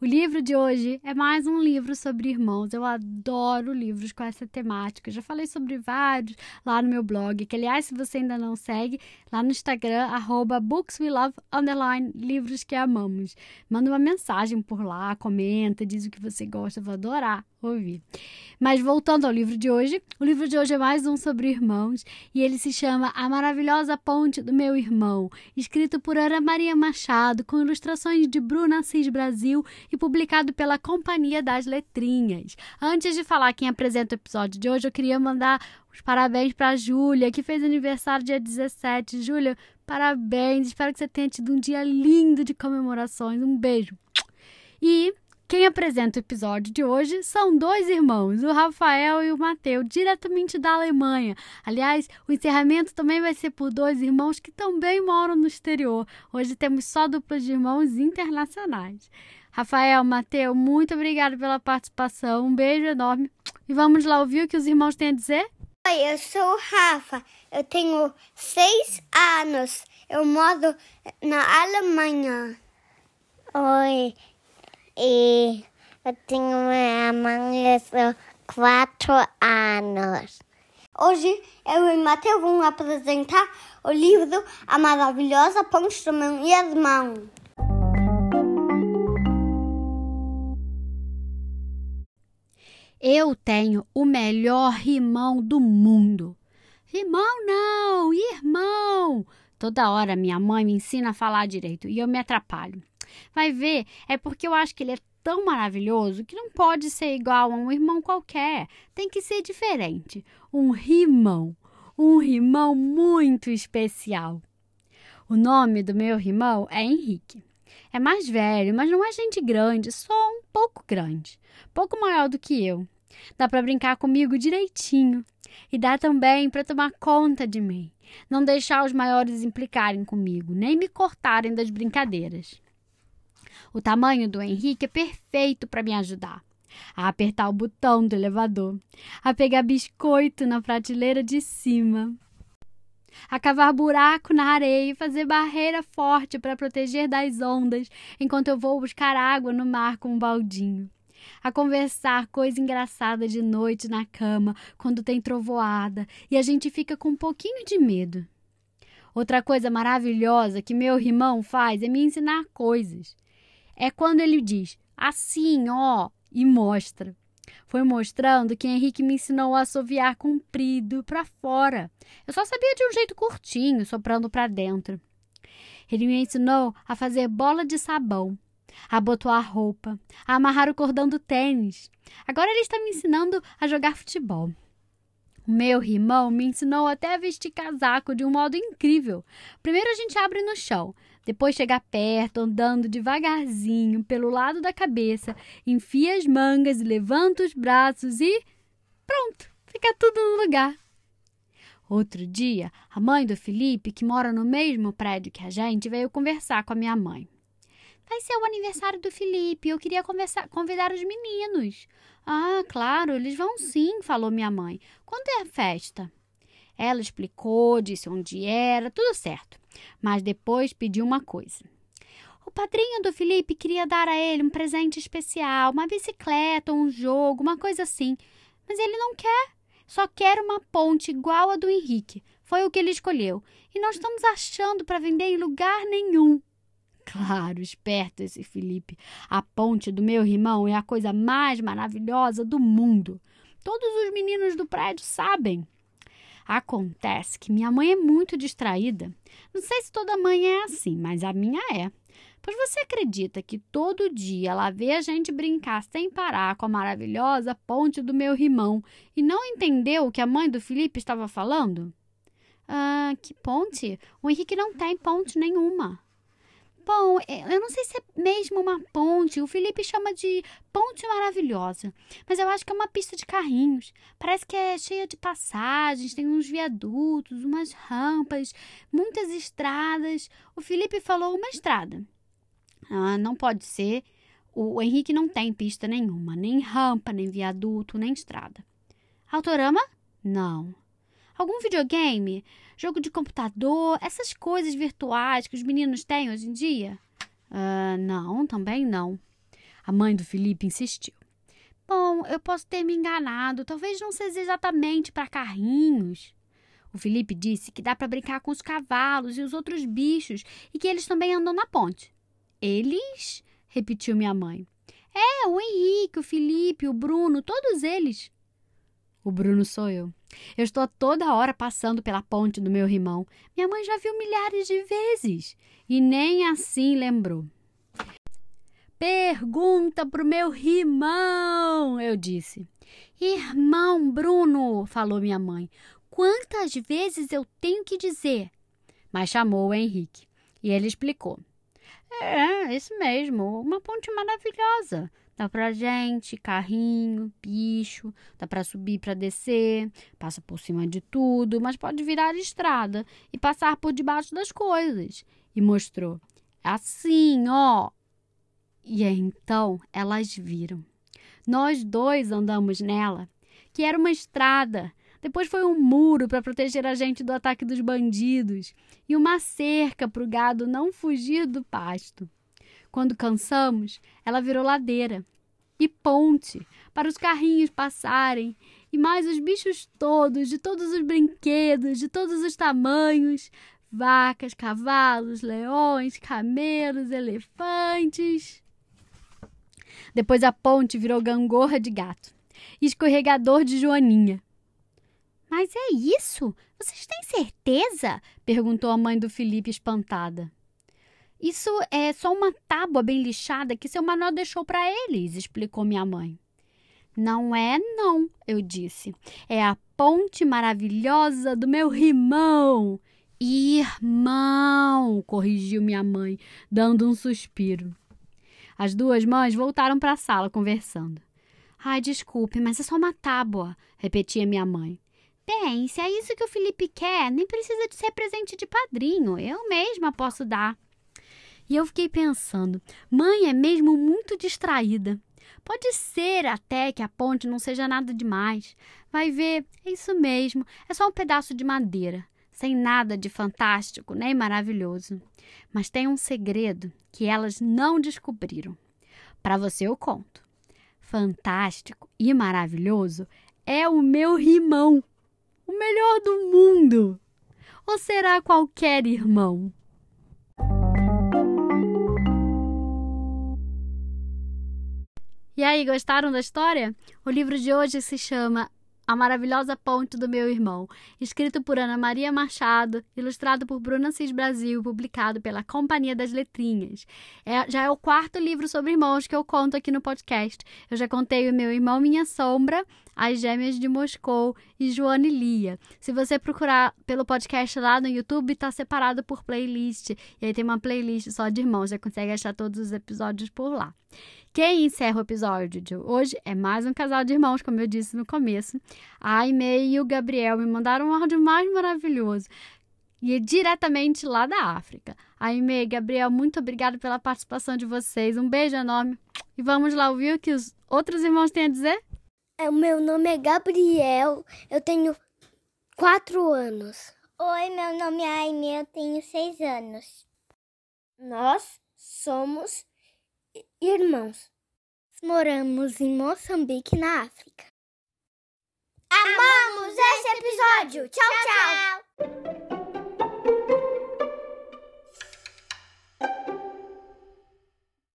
O livro de hoje é mais um livro sobre irmãos. Eu adoro livros com essa temática. já falei sobre vários lá no meu blog, que aliás, se você ainda não segue, lá no Instagram, arroba bookswelove, underline, livros que amamos. Manda uma mensagem por lá, comenta, diz o que você gosta, vou adorar ouvir. Mas voltando ao livro de hoje, o livro de hoje é mais um sobre irmãos e ele se chama A Maravilhosa Ponte do Meu Irmão, escrito por Ana Maria Machado, com ilustrações de Bruna Assis Brasil e publicado pela Companhia das Letrinhas. Antes de falar quem apresenta o episódio de hoje, eu queria mandar os parabéns para a Júlia, que fez aniversário dia 17. Júlia, parabéns. Espero que você tenha tido um dia lindo de comemorações. Um beijo. E quem apresenta o episódio de hoje são dois irmãos, o Rafael e o Mateu, diretamente da Alemanha. Aliás, o encerramento também vai ser por dois irmãos que também moram no exterior. Hoje temos só duplas de irmãos internacionais. Rafael, Mateu, muito obrigado pela participação. Um beijo enorme. E vamos lá ouvir o que os irmãos têm a dizer? Oi, eu sou o Rafa. Eu tenho seis anos. Eu moro na Alemanha. Oi, e eu tenho minha mãe, eu sou quatro anos. Hoje eu e Matheus vamos apresentar o livro A Maravilhosa Ponte do Meu Irmão. Eu tenho o melhor irmão do mundo. Irmão não, irmão! Toda hora minha mãe me ensina a falar direito e eu me atrapalho. Vai ver, é porque eu acho que ele é tão maravilhoso que não pode ser igual a um irmão qualquer. Tem que ser diferente. Um rimão. Um rimão muito especial. O nome do meu irmão é Henrique. É mais velho, mas não é gente grande, só um pouco grande. Pouco maior do que eu. Dá para brincar comigo direitinho. E dá também para tomar conta de mim. Não deixar os maiores implicarem comigo, nem me cortarem das brincadeiras. O tamanho do Henrique é perfeito para me ajudar a apertar o botão do elevador, a pegar biscoito na prateleira de cima, a cavar buraco na areia e fazer barreira forte para proteger das ondas enquanto eu vou buscar água no mar com um baldinho. A conversar coisa engraçada de noite na cama quando tem trovoada e a gente fica com um pouquinho de medo. Outra coisa maravilhosa que meu irmão faz é me ensinar coisas é quando ele diz assim, ó, e mostra. Foi mostrando que Henrique me ensinou a assoviar comprido para fora. Eu só sabia de um jeito curtinho, soprando para dentro. Ele me ensinou a fazer bola de sabão, a abotoar roupa, a amarrar o cordão do tênis. Agora ele está me ensinando a jogar futebol. O meu irmão me ensinou até a vestir casaco de um modo incrível. Primeiro a gente abre no chão, depois chega perto, andando devagarzinho pelo lado da cabeça, enfia as mangas levanta os braços e pronto, fica tudo no lugar. Outro dia, a mãe do Felipe, que mora no mesmo prédio que a gente, veio conversar com a minha mãe. Vai ser o aniversário do Felipe, eu queria conversar, convidar os meninos. Ah, claro, eles vão sim, falou minha mãe. Quando é a festa? Ela explicou, disse onde era, tudo certo. Mas depois pediu uma coisa. O padrinho do Felipe queria dar a ele um presente especial, uma bicicleta, um jogo, uma coisa assim. Mas ele não quer. Só quer uma ponte igual a do Henrique. Foi o que ele escolheu. E nós estamos achando para vender em lugar nenhum. Claro, esperto esse Felipe. A ponte do meu irmão é a coisa mais maravilhosa do mundo. Todos os meninos do prédio sabem. Acontece que minha mãe é muito distraída. Não sei se toda mãe é assim, mas a minha é. Pois você acredita que todo dia ela vê a gente brincar sem parar com a maravilhosa ponte do meu irmão e não entendeu o que a mãe do Felipe estava falando? Ah, que ponte? O Henrique não tem ponte nenhuma. Bom, é, eu não sei se é mesmo uma ponte. O Felipe chama de ponte maravilhosa. Mas eu acho que é uma pista de carrinhos. Parece que é cheia de passagens, tem uns viadutos, umas rampas, muitas estradas. O Felipe falou uma estrada. Ah, não pode ser. O Henrique não tem pista nenhuma, nem rampa, nem viaduto, nem estrada. Autorama? Não. Algum videogame? Jogo de computador? Essas coisas virtuais que os meninos têm hoje em dia? Uh, não, também não. A mãe do Felipe insistiu. Bom, eu posso ter me enganado. Talvez não seja exatamente para carrinhos. O Felipe disse que dá para brincar com os cavalos e os outros bichos e que eles também andam na ponte. Eles? repetiu minha mãe. É, o Henrique, o Felipe, o Bruno, todos eles. O Bruno sou eu. Eu estou toda hora passando pela ponte do meu irmão. Minha mãe já viu milhares de vezes e nem assim lembrou. Pergunta pro meu irmão, eu disse. Irmão Bruno, falou minha mãe, quantas vezes eu tenho que dizer? Mas chamou o Henrique e ele explicou. É, isso mesmo, uma ponte maravilhosa. Dá pra gente, carrinho, bicho, dá pra subir para descer, passa por cima de tudo, mas pode virar estrada e passar por debaixo das coisas. E mostrou. Assim, ó. E então elas viram. Nós dois andamos nela, que era uma estrada depois foi um muro para proteger a gente do ataque dos bandidos e uma cerca para o gado não fugir do pasto. Quando cansamos, ela virou ladeira e ponte para os carrinhos passarem e mais os bichos todos, de todos os brinquedos, de todos os tamanhos: vacas, cavalos, leões, camelos, elefantes. Depois a ponte virou gangorra de gato e escorregador de joaninha. Mas é isso? Vocês têm certeza? perguntou a mãe do Felipe espantada. Isso é só uma tábua bem lixada que seu Manuel deixou para eles, explicou minha mãe. Não é, não, eu disse. É a ponte maravilhosa do meu irmão. Irmão, corrigiu minha mãe, dando um suspiro. As duas mães voltaram para a sala conversando. Ai, desculpe, mas é só uma tábua, repetia minha mãe. Bem, se é isso que o Felipe quer, nem precisa de ser presente de padrinho. Eu mesma posso dar. E eu fiquei pensando, mãe é mesmo muito distraída. Pode ser até que a ponte não seja nada demais. Vai ver, é isso mesmo, é só um pedaço de madeira, sem nada de fantástico nem maravilhoso. Mas tem um segredo que elas não descobriram. Para você eu conto. Fantástico e maravilhoso é o meu rimão o melhor do mundo? Ou será qualquer irmão? E aí, gostaram da história? O livro de hoje se chama a Maravilhosa Ponte do Meu Irmão, escrito por Ana Maria Machado, ilustrado por Bruna Cis Brasil, publicado pela Companhia das Letrinhas. É, já é o quarto livro sobre irmãos que eu conto aqui no podcast. Eu já contei o Meu Irmão Minha Sombra, As Gêmeas de Moscou e Joana e Lia. Se você procurar pelo podcast lá no YouTube, está separado por playlist. E aí tem uma playlist só de irmãos, você consegue achar todos os episódios por lá. Quem encerra o episódio de hoje é mais um casal de irmãos, como eu disse no começo. A Aimee e o Gabriel me mandaram um áudio mais maravilhoso. E é diretamente lá da África. Aimee e Gabriel, muito obrigada pela participação de vocês. Um beijo enorme. E vamos lá ouvir o que os outros irmãos têm a dizer? É, o meu nome é Gabriel, eu tenho quatro anos. Oi, meu nome é Aimee, eu tenho seis anos. Nós somos irmãos. Moramos em Moçambique, na África. Amamos esse episódio! Tchau, tchau!